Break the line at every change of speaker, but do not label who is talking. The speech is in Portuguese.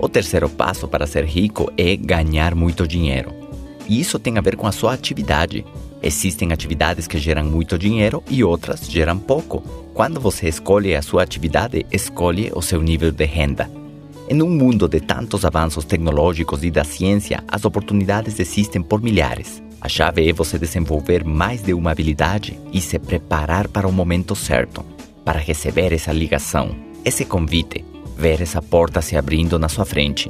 O terceiro passo para ser rico é ganhar muito dinheiro. E isso tem a ver com a sua atividade. Existem atividades que geram muito dinheiro e outras geram pouco. Quando você escolhe a sua atividade, escolhe o seu nível de renda. Em um mundo de tantos avanços tecnológicos e da ciência, as oportunidades existem por milhares. A chave é você desenvolver mais de uma habilidade e se preparar para o momento certo, para receber essa ligação, esse convite, ver essa porta se abrindo na sua frente